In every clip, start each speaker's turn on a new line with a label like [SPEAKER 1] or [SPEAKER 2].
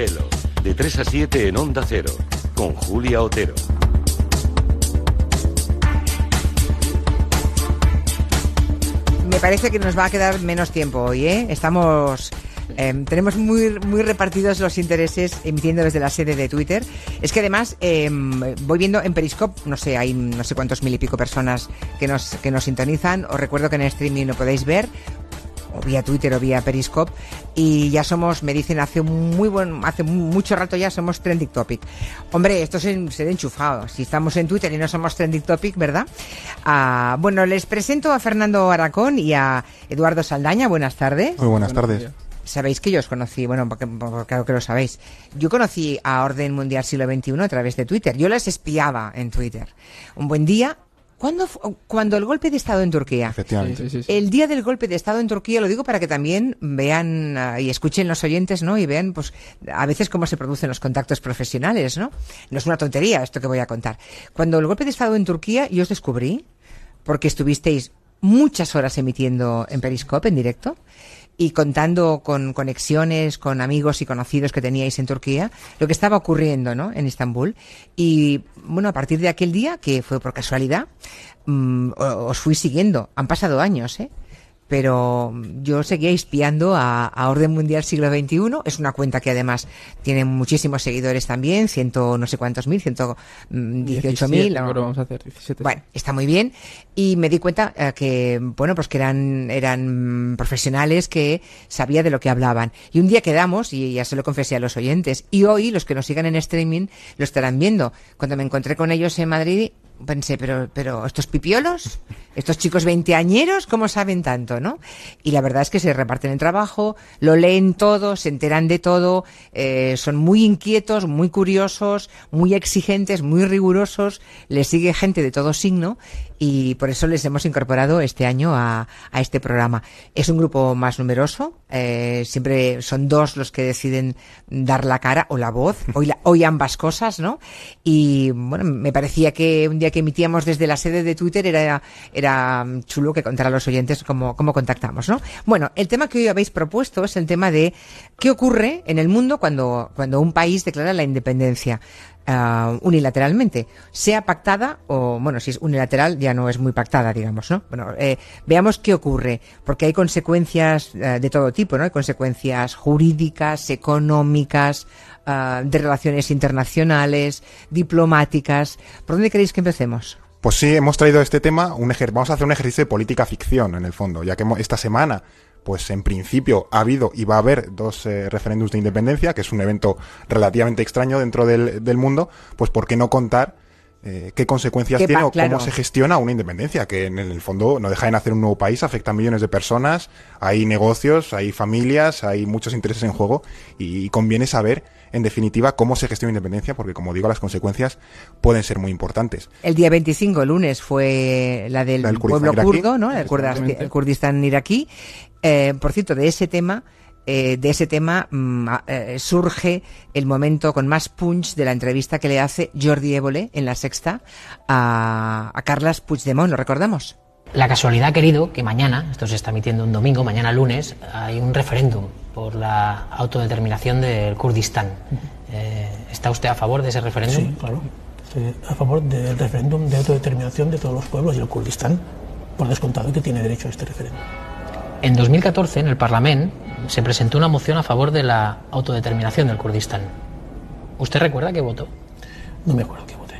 [SPEAKER 1] De 3 a 7 en Onda Cero, con Julia Otero.
[SPEAKER 2] Me parece que nos va a quedar menos tiempo hoy, ¿eh? Estamos... eh, tenemos muy, muy repartidos los intereses emitiendo desde la sede de Twitter. Es que además eh, voy viendo en Periscope, no sé, hay no sé cuántos mil y pico personas que nos, que nos sintonizan. Os recuerdo que en el streaming lo podéis ver o vía Twitter o vía Periscope y ya somos, me dicen hace muy buen, hace mucho rato ya somos trending topic. Hombre, esto es en- ser enchufado. Si estamos en Twitter y no somos trending topic, ¿verdad? Ah, bueno, les presento a Fernando Aracón y a Eduardo Saldaña. Buenas tardes.
[SPEAKER 3] Muy buenas tardes.
[SPEAKER 2] Sabéis que yo os conocí, bueno, porque, porque claro que lo sabéis. Yo conocí a Orden Mundial Siglo XXI a través de Twitter. Yo les espiaba en Twitter. Un buen día, ¿cuándo fu- cuando el golpe de Estado en Turquía?
[SPEAKER 3] Efectivamente.
[SPEAKER 4] Sí, sí, sí.
[SPEAKER 2] El día del golpe de Estado en Turquía, lo digo para que también vean ah, y escuchen los oyentes, ¿no? Y vean, pues, a veces cómo se producen los contactos profesionales, ¿no? No es una tontería esto que voy a contar. Cuando el golpe de Estado en Turquía, yo os descubrí, porque estuvisteis muchas horas emitiendo en Periscope, en directo, y contando con conexiones, con amigos y conocidos que teníais en Turquía, lo que estaba ocurriendo, ¿no? En Estambul. Y, bueno, a partir de aquel día, que fue por casualidad, mm, os fui siguiendo. Han pasado años, ¿eh? Pero yo seguía espiando a, a Orden Mundial Siglo XXI. Es una cuenta que además tiene muchísimos seguidores también, ciento no sé cuántos mil, ciento mm, dieciocho mil.
[SPEAKER 4] 17, creo que vamos a hacer 17.
[SPEAKER 2] Bueno, está muy bien. Y me di cuenta eh, que, bueno, pues que eran, eran profesionales que sabía de lo que hablaban. Y un día quedamos, y ya se lo confesé a los oyentes, y hoy los que nos sigan en streaming lo estarán viendo. Cuando me encontré con ellos en Madrid, pensé, pero, pero estos pipiolos, estos chicos veinteañeros, ¿cómo saben tanto, no? Y la verdad es que se reparten el trabajo, lo leen todo, se enteran de todo, eh, son muy inquietos, muy curiosos, muy exigentes, muy rigurosos, les sigue gente de todo signo y por eso les hemos incorporado este año a, a este programa. Es un grupo más numeroso, eh, siempre son dos los que deciden dar la cara o la voz, hoy, la- hoy ambas cosas, ¿no? Y bueno, me parecía que un día que emitíamos desde la sede de Twitter era, era chulo que contara a los oyentes cómo, cómo contactamos, ¿no? Bueno, el tema que hoy habéis propuesto es el tema de qué ocurre en el mundo cuando, cuando un país declara la independencia ah, unilateralmente, sea pactada o, bueno, si es unilateral ya no es muy pactada, digamos, ¿no? Bueno, eh, veamos qué ocurre, porque hay consecuencias eh, de todo tipo, ¿no? Hay consecuencias jurídicas, económicas, ah, de relaciones internacionales, diplomáticas. ¿Por dónde queréis que empecemos?
[SPEAKER 3] Pues sí, hemos traído este tema, un ejer- vamos a hacer un ejercicio de política ficción en el fondo, ya que esta semana, pues en principio ha habido y va a haber dos eh, referéndums de independencia, que es un evento relativamente extraño dentro del, del mundo, pues ¿por qué no contar eh, qué consecuencias
[SPEAKER 2] Qué
[SPEAKER 3] tiene o
[SPEAKER 2] claro.
[SPEAKER 3] cómo se gestiona una independencia? Que en el fondo no deja de nacer un nuevo país, afecta a millones de personas, hay negocios, hay familias, hay muchos intereses en juego y, conviene saber, en definitiva, cómo se gestiona una independencia, porque como digo, las consecuencias pueden ser muy importantes.
[SPEAKER 2] El día 25, lunes, fue la del,
[SPEAKER 3] La
[SPEAKER 2] pueblo
[SPEAKER 3] iraquí.
[SPEAKER 2] kurdo, ¿no? El, el Kurdistán iraquí. Eh, por cierto, de ese tema, eh, de ese tema mm, eh, surge el momento con más punch de la entrevista que le hace Jordi Évole en la sexta a, a Carlas Puigdemont, ¿lo recordamos?
[SPEAKER 5] La casualidad ha querido que mañana, esto se está emitiendo un domingo, mañana lunes, hay un referéndum por la autodeterminación del Kurdistán. Eh, ¿Está usted a favor de ese referéndum?
[SPEAKER 6] Sí, claro. Estoy a favor del referéndum de autodeterminación de todos los pueblos y el Kurdistán, por descontado que tiene derecho a este referéndum.
[SPEAKER 5] En 2014, en el Parlamento, se presentó una moción a favor de la autodeterminación del Kurdistán. ¿Usted recuerda que votó?
[SPEAKER 6] No me acuerdo que voté.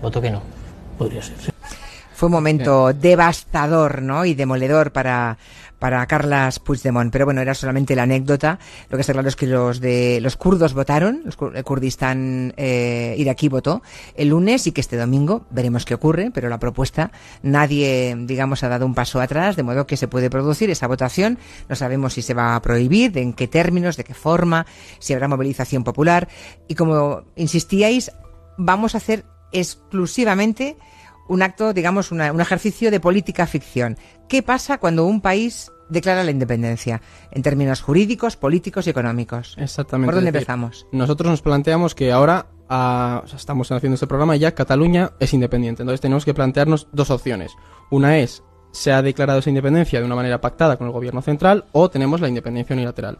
[SPEAKER 5] Votó que no.
[SPEAKER 6] Podría ser. sí.
[SPEAKER 2] Fue un momento devastador, ¿no? Y demoledor para, para Carlas Puigdemont. Pero bueno, era solamente la anécdota. Lo que está claro es que los de los kurdos votaron, los, el Kurdistán eh, iraquí votó el lunes y que este domingo veremos qué ocurre, pero la propuesta nadie, digamos, ha dado un paso atrás, de modo que se puede producir esa votación. No sabemos si se va a prohibir, en qué términos, de qué forma, si habrá movilización popular. Y como insistíais, vamos a hacer exclusivamente un acto, digamos, una- un ejercicio de política ficción. ¿Qué pasa cuando un país declara la independencia? En términos jurídicos, políticos y económicos.
[SPEAKER 4] Exactamente.
[SPEAKER 2] ¿Por dónde
[SPEAKER 4] decir,
[SPEAKER 2] empezamos?
[SPEAKER 4] Nosotros nos planteamos que ahora ah, o sea, estamos haciendo este programa y ya Cataluña es independiente. Entonces tenemos que plantearnos dos opciones. Una es, se ha declarado esa independencia de una manera pactada con el gobierno central o tenemos la independencia unilateral.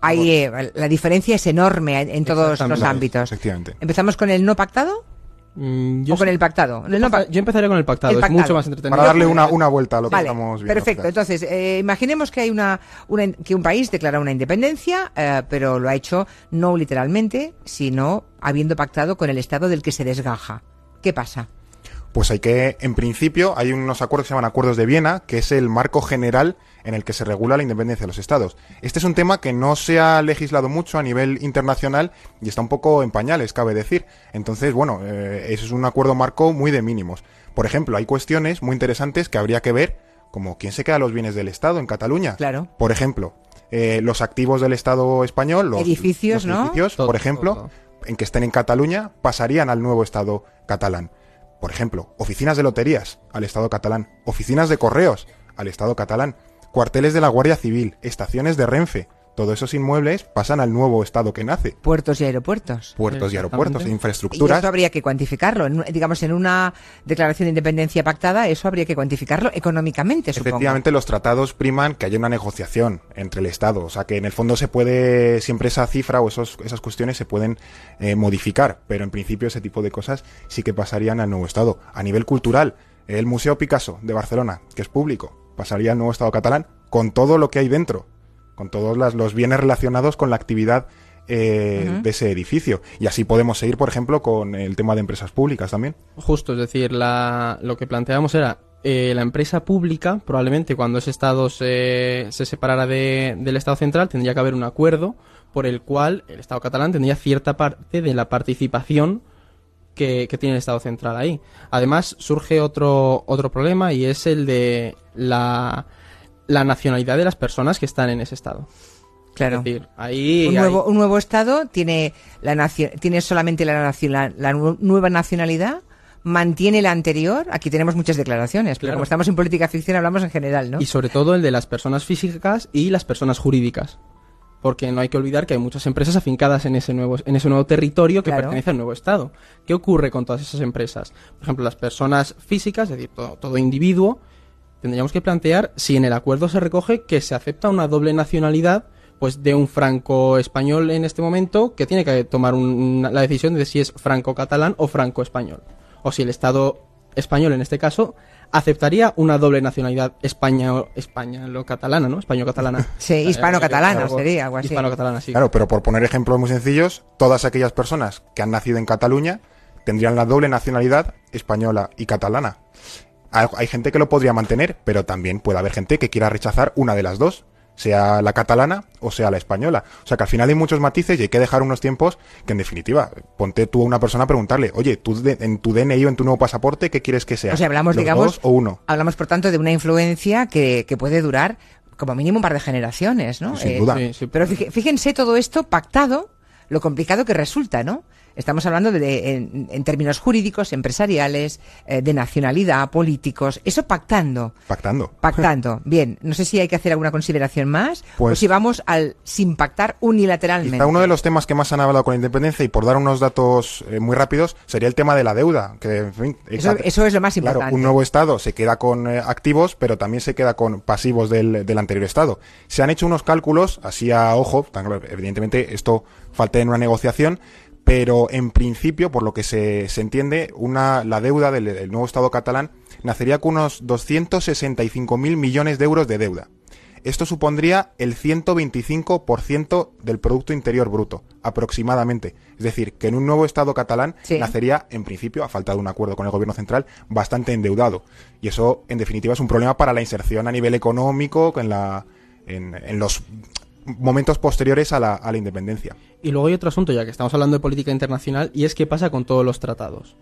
[SPEAKER 2] Hay, eh, la diferencia es enorme en todos los ámbitos.
[SPEAKER 3] Efectivamente.
[SPEAKER 2] ¿Empezamos con el no pactado
[SPEAKER 4] Mm, yo
[SPEAKER 2] o con el pactado? El no
[SPEAKER 4] yo empezaría con el pactado,
[SPEAKER 2] El
[SPEAKER 4] es mucho más entretenido.
[SPEAKER 3] Para darle una, una vuelta a lo que
[SPEAKER 2] Vale,
[SPEAKER 3] estamos viendo.
[SPEAKER 2] perfecto.
[SPEAKER 3] quizás.
[SPEAKER 2] Entonces, eh, imaginemos que hay una, una- que un país declara una independencia, eh, pero lo ha hecho no literalmente, sino habiendo pactado con el Estado del que se desgaja. ¿Qué pasa?
[SPEAKER 3] Pues hay que, en principio, hay unos acuerdos que se llaman Acuerdos de Viena, que es el marco general en el que se regula la independencia de los estados. Este es un tema que no se ha legislado mucho a nivel internacional y está un poco en pañales, cabe decir. Entonces, bueno, eh, eso es un acuerdo marco muy de mínimos. Por ejemplo, hay cuestiones muy interesantes que habría que ver, como quién se queda los bienes del Estado en Cataluña.
[SPEAKER 2] Claro.
[SPEAKER 3] Por ejemplo, eh, los activos del Estado español, los
[SPEAKER 2] Edificios,
[SPEAKER 3] los
[SPEAKER 2] ¿no?
[SPEAKER 3] edificios,
[SPEAKER 4] Todo,
[SPEAKER 3] por ejemplo,
[SPEAKER 4] todo.
[SPEAKER 3] en que estén en Cataluña, pasarían al nuevo Estado catalán. Por ejemplo, oficinas de loterías al Estado catalán, oficinas de correos al Estado catalán, cuarteles de la Guardia Civil, estaciones de Renfe. Todos esos inmuebles pasan al nuevo Estado que nace.
[SPEAKER 2] Puertos y aeropuertos.
[SPEAKER 3] Puertos y aeropuertos.
[SPEAKER 2] Y
[SPEAKER 3] infraestructuras.
[SPEAKER 2] eso habría que cuantificarlo. En digamos, en una declaración de independencia pactada, eso habría que cuantificarlo económicamente, supongo.
[SPEAKER 3] Efectivamente, los tratados priman que haya una negociación entre el Estado. O sea, que en el fondo se puede, siempre esa cifra o esos, esas cuestiones se pueden eh, modificar. Pero en principio ese tipo de cosas sí que pasarían al nuevo Estado. A nivel cultural, el Museo Picasso de Barcelona, que es público, pasaría al nuevo Estado catalán con todo lo que hay dentro. Con todos las- los bienes relacionados con la actividad eh, de ese edificio. Y así podemos seguir, por ejemplo, con el tema de empresas públicas también.
[SPEAKER 4] Justo, es decir, la, lo que planteábamos era eh, la empresa pública, probablemente cuando ese Estado se, se separara de- del Estado central, tendría que haber un acuerdo por el cual el Estado catalán tendría cierta parte de la participación que, que tiene el Estado central ahí. Además, surge otro, otro problema y es el de la, la nacionalidad de las personas que están en ese Estado.
[SPEAKER 2] Claro.
[SPEAKER 4] Es decir, ahí
[SPEAKER 2] un nuevo, un nuevo Estado tiene, la tiene solamente la, la, la nu- nueva nacionalidad, mantiene la anterior. Aquí tenemos muchas declaraciones, pero
[SPEAKER 4] Claro.
[SPEAKER 2] como estamos en política ficción hablamos en general, ¿no?
[SPEAKER 4] Y sobre todo el de las personas físicas y las personas jurídicas. Porque no hay que olvidar que hay muchas empresas afincadas en ese nuevo, en ese nuevo territorio que
[SPEAKER 2] Claro.
[SPEAKER 4] pertenece al nuevo Estado. ¿Qué ocurre con todas esas empresas? Por ejemplo, las personas físicas, es decir, todo, todo individuo, tendríamos que plantear si en el acuerdo se recoge que se acepta una doble nacionalidad pues de un franco-español en este momento que tiene que tomar un- la decisión de si es franco-catalán o franco-español. O si el Estado español, en este caso, aceptaría una doble nacionalidad español, españolo-catalana, ¿no? Español-catalana.
[SPEAKER 2] Sí,
[SPEAKER 4] Eh,
[SPEAKER 2] hispano-catalana
[SPEAKER 4] algo-
[SPEAKER 2] sería, algo así.
[SPEAKER 4] Hispano-catalana, sí.
[SPEAKER 3] Claro, pero por poner ejemplos muy sencillos, todas aquellas personas que han nacido en Cataluña tendrían la doble nacionalidad española y catalana. Hay, gente que lo podría mantener, pero también puede haber gente que quiera rechazar una de las dos, sea la catalana o sea la española. O sea que al final hay muchos matices y hay que dejar unos tiempos que en definitiva, ponte tú a una persona a preguntarle, oye, tú de- en tu DNI o en tu nuevo pasaporte, ¿qué quieres que sea?
[SPEAKER 2] O sea, hablamos,
[SPEAKER 3] ¿Los
[SPEAKER 2] digamos,
[SPEAKER 3] dos o uno.
[SPEAKER 2] hablamos por tanto de una influencia que, que puede durar como mínimo un par de generaciones, ¿no?
[SPEAKER 3] Sin duda.
[SPEAKER 4] Sí, sí.
[SPEAKER 2] Pero fíje- fíjense todo esto pactado, lo complicado que resulta, ¿no? Estamos hablando de, de- en, en términos jurídicos, empresariales, eh, de nacionalidad, políticos, eso pactando.
[SPEAKER 3] Pactando.
[SPEAKER 2] Pactando. Bien, no sé si hay que hacer alguna consideración más o
[SPEAKER 3] Pues-
[SPEAKER 2] si vamos al sin pactar unilateralmente.
[SPEAKER 3] Quizá uno de los temas que más han hablado con la independencia, y por dar unos datos eh, muy rápidos, sería el tema de la deuda. Que, en fin,
[SPEAKER 2] Eso, es lo más
[SPEAKER 3] Claro,
[SPEAKER 2] importante.
[SPEAKER 3] un nuevo Estado se queda con eh, activos, pero también se queda con pasivos del, del anterior Estado. Se han hecho unos cálculos, así a ojo, tan claro, evidentemente esto falta en una negociación, pero en principio, por lo que se, se entiende, una, la deuda del, del nuevo Estado catalán nacería con unos 265.000 millones de euros de deuda. Esto supondría el 125% del Producto Interior Bruto, aproximadamente. Es decir, que en un nuevo Estado catalán
[SPEAKER 2] Sí.
[SPEAKER 3] nacería, en principio, a falta de un acuerdo con el Gobierno central, bastante endeudado. Y eso, en definitiva, es un problema para la inserción a nivel económico en, la, en, en los momentos posteriores a la, a la independencia.
[SPEAKER 4] Y luego hay otro asunto, ya que estamos hablando de política internacional, y es qué pasa con todos los tratados.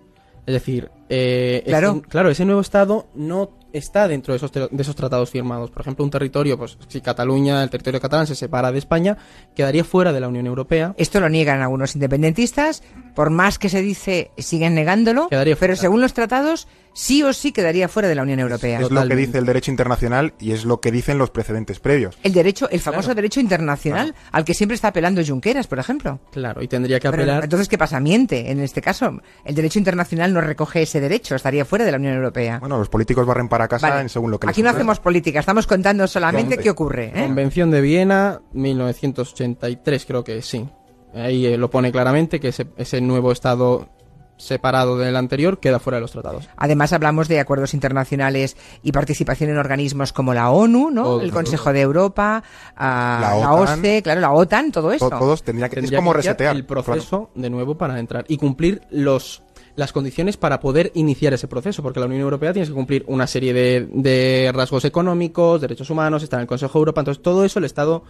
[SPEAKER 4] Es decir, eh,
[SPEAKER 2] Claro.
[SPEAKER 4] ese- claro, ese nuevo Estado no está dentro de esos, tra- de esos tratados firmados. Por ejemplo, un territorio, pues si Cataluña, el territorio catalán se separa de España, quedaría fuera de la Unión Europea.
[SPEAKER 2] Esto lo niegan algunos independentistas, por más que se dice, siguen negándolo,
[SPEAKER 4] Quedaría
[SPEAKER 2] pero
[SPEAKER 4] fuera.
[SPEAKER 2] según los tratados sí o sí quedaría fuera de la Unión Europea.
[SPEAKER 3] Es lo que dice el derecho internacional y es lo que dicen los precedentes previos.
[SPEAKER 2] El derecho, el famoso derecho internacional al que siempre está apelando Junqueras, por ejemplo.
[SPEAKER 4] Claro, y tendría que
[SPEAKER 2] Pero,
[SPEAKER 4] apelar.
[SPEAKER 2] entonces, ¿qué pasa? Miente. En este caso, el derecho internacional no recoge ese derecho, estaría fuera de la Unión Europea.
[SPEAKER 3] Bueno, los políticos barren para casa
[SPEAKER 2] Vale.
[SPEAKER 3] en según lo que les
[SPEAKER 2] Aquí no
[SPEAKER 3] interesa.
[SPEAKER 2] hacemos política, estamos contando solamente qué ocurre. ¿eh?
[SPEAKER 4] Convención de Viena, 1983, creo que sí. Ahí eh, lo pone claramente que ese, ese nuevo Estado separado del anterior queda fuera de los tratados.
[SPEAKER 2] Además hablamos de acuerdos internacionales y participación en organismos como la ONU, ¿no?
[SPEAKER 4] Todo,
[SPEAKER 2] el. Consejo de Europa, ah,
[SPEAKER 3] La
[SPEAKER 2] la, claro, la OTAN, todo
[SPEAKER 3] To-
[SPEAKER 2] esto.
[SPEAKER 3] Todos tendría que, es como
[SPEAKER 4] que
[SPEAKER 3] resetear.
[SPEAKER 4] el proceso de nuevo para entrar y cumplir los las condiciones para poder iniciar ese proceso, porque la Unión Europea tiene que cumplir una serie de, de rasgos económicos, derechos humanos, está en el Consejo de Europa, entonces todo eso el Estado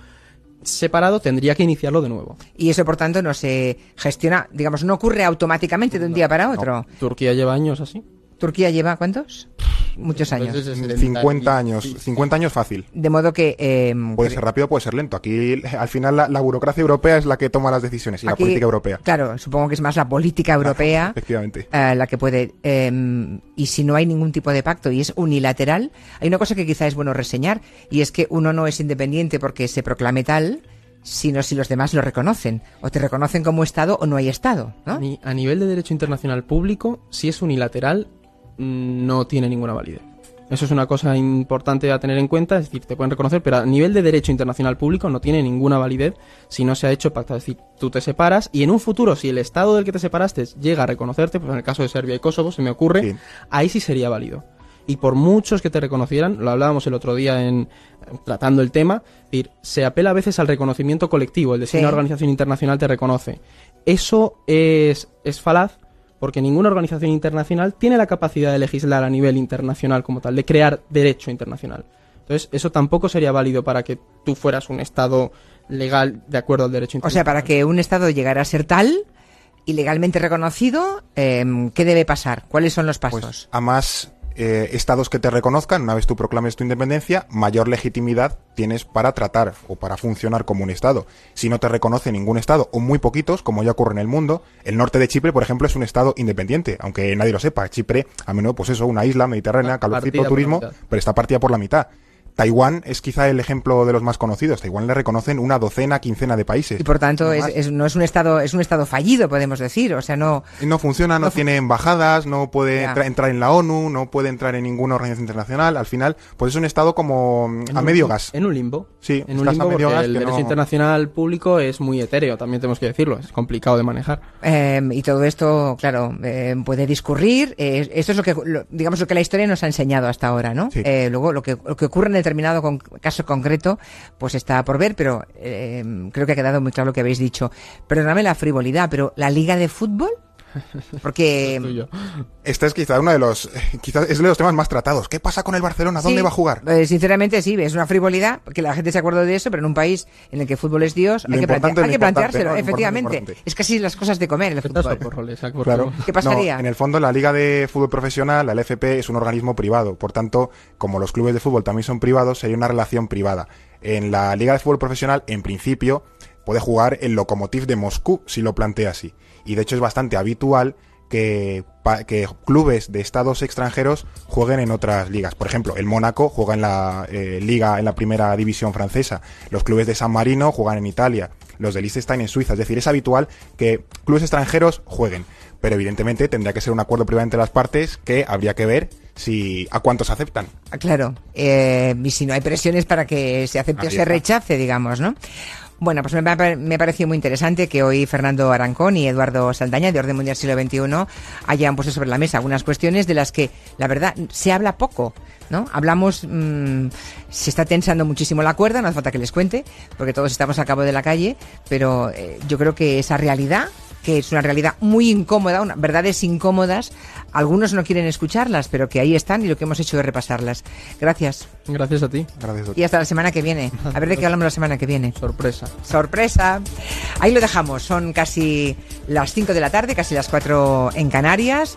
[SPEAKER 4] separado tendría que iniciarlo de nuevo.
[SPEAKER 2] Y eso, por tanto, no se gestiona, digamos, no ocurre automáticamente de un día para otro.
[SPEAKER 4] Turquía lleva años así.
[SPEAKER 2] ¿Turquía lleva cuántos? Muchos años.
[SPEAKER 4] Pues es- es
[SPEAKER 3] 50 años,
[SPEAKER 4] Sí.
[SPEAKER 3] 50 años fácil.
[SPEAKER 2] De modo que... eh,
[SPEAKER 3] Puede ser rápido, puede ser lento. Aquí, al final, la, la burocracia europea es la que toma las decisiones y la política europea.
[SPEAKER 2] Claro, supongo que es más la política europea
[SPEAKER 3] Efectivamente.
[SPEAKER 2] eh, la que puede... eh, y si no hay ningún tipo de pacto y es unilateral, hay una cosa que quizá es bueno reseñar y es que uno no es independiente porque se proclame tal, sino si los demás lo reconocen. O te reconocen como Estado o no hay Estado, ¿no?
[SPEAKER 4] A nivel de derecho internacional público, si es unilateral, mm, no tiene ninguna validez. Eso es una cosa importante a tener en cuenta, es decir, te pueden reconocer, pero a nivel de derecho internacional público no tiene ninguna validez si no se ha hecho pacto. Es decir, tú te separas y en un futuro, si el Estado del que te separaste llega a reconocerte, pues en el caso de Serbia y Kosovo, se me ocurre,
[SPEAKER 3] Sí.
[SPEAKER 4] ahí sí sería válido. Y por muchos que te reconocieran, lo hablábamos el otro día en tratando el tema, es decir, se apela a veces al reconocimiento colectivo, el de si
[SPEAKER 2] Sí.
[SPEAKER 4] una organización internacional te reconoce. Eso es, es falaz porque ninguna organización internacional tiene la capacidad de legislar a nivel internacional como tal, de crear derecho internacional. Entonces, eso tampoco sería válido para que tú fueras un Estado legal de acuerdo al derecho
[SPEAKER 2] O
[SPEAKER 4] internacional.
[SPEAKER 2] sea, para que un Estado llegara a ser tal y legalmente reconocido, eh, ¿qué debe pasar? ¿Cuáles son los pasos?
[SPEAKER 3] Pues a más eh, estados que te reconozcan, una vez tú proclames tu independencia, mayor legitimidad tienes para tratar o para funcionar como un estado. Si no te reconoce ningún estado, o muy poquitos, como ya ocurre en el mundo, el norte de Chipre, por ejemplo, es un estado independiente, aunque nadie lo sepa. Chipre, a menudo, pues eso, una isla mediterránea, calorcito, turismo, pero está partida por la mitad. Taiwán es quizá el ejemplo de los más conocidos. Taiwán le reconocen una docena, quincena de países.
[SPEAKER 2] y por tanto,
[SPEAKER 3] No
[SPEAKER 2] es, no es un Estado, es un Estado fallido, podemos decir. O sea, no.
[SPEAKER 3] No funciona, no, tiene embajadas, no puede entra- entrar en la ONU, no puede entrar en ninguna organización internacional. Al final, pues es un estado como
[SPEAKER 4] En
[SPEAKER 3] a
[SPEAKER 4] un-
[SPEAKER 3] medio gas.
[SPEAKER 4] En un limbo.
[SPEAKER 3] Sí,
[SPEAKER 4] en un limbo
[SPEAKER 3] medio
[SPEAKER 4] porque
[SPEAKER 3] gas
[SPEAKER 4] el derecho
[SPEAKER 3] no-
[SPEAKER 4] internacional público es muy etéreo, también tenemos que decirlo, es complicado de manejar.
[SPEAKER 2] eh, y todo esto, claro, eh, puede discurrir. eh, esto es lo que, lo- digamos, lo que la historia nos ha enseñado hasta ahora, ¿no?
[SPEAKER 3] Sí.
[SPEAKER 2] Eh, luego, lo que, lo que ocurre en determinado con- caso concreto, pues está por ver, pero eh, creo que ha quedado muy claro lo que habéis dicho. Perdóname la frivolidad, pero ¿la Liga de Fútbol? Porque.
[SPEAKER 3] Este es quizá uno de los, quizás es de los temas más tratados. ¿Qué pasa con el Barcelona? ¿Dónde
[SPEAKER 2] Sí,
[SPEAKER 3] va a jugar?
[SPEAKER 2] eh, sinceramente sí, es una frivolidad, que la gente se acuerda de eso, pero en un país en el que el fútbol es Dios,
[SPEAKER 3] Lo
[SPEAKER 2] hay que, plantea- hay que planteárselo, efectivamente.
[SPEAKER 3] importante.
[SPEAKER 2] Es casi las cosas de comer el
[SPEAKER 4] Petas
[SPEAKER 2] fútbol.
[SPEAKER 4] por roles, Isaac, por
[SPEAKER 3] Claro.
[SPEAKER 4] favor.
[SPEAKER 2] ¿Qué pasaría?
[SPEAKER 3] No, en el fondo, la Liga de Fútbol Profesional, la LFP, es un organismo privado. Por tanto, como los clubes de fútbol también son privados, sería una relación privada. En la Liga de Fútbol Profesional, en principio, puede jugar el Lokomotiv de Moscú, si lo plantea así. Y de hecho es bastante habitual que, que clubes de estados extranjeros jueguen en otras ligas. Por ejemplo, el Mónaco juega en la eh, liga en la primera división francesa. Los clubes de San Marino juegan en Italia. Los de Liechtenstein en Suiza. Es decir, es habitual que clubes extranjeros jueguen. Pero evidentemente tendría que ser un acuerdo privado entre las partes que habría que ver si a cuántos aceptan.
[SPEAKER 2] Ah, Claro, eh, y si no hay presiones para que se acepte o se
[SPEAKER 3] está.
[SPEAKER 2] rechace, digamos, ¿no? Bueno, pues me me ha parecido muy interesante que hoy Fernando Arancón y Eduardo Saldaña, de Orden Mundial Siglo XXI, hayan puesto sobre la mesa algunas cuestiones de las que, la verdad, se habla poco, ¿no? Hablamos, mm, se está tensando muchísimo la cuerda, no hace falta que les cuente, porque todos estamos a cabo de la calle, pero eh, yo creo que esa realidad que es una realidad muy incómoda, una- verdades incómodas. Algunos no quieren escucharlas, pero que ahí están y lo que hemos hecho es repasarlas. Gracias.
[SPEAKER 4] Gracias a ti.
[SPEAKER 3] Gracias.
[SPEAKER 2] Y hasta la semana que viene. A ver de qué hablamos la semana que viene.
[SPEAKER 4] Sorpresa.
[SPEAKER 2] Sorpresa. Ahí lo dejamos. Son casi las 5 de la tarde, casi las 4 en Canarias.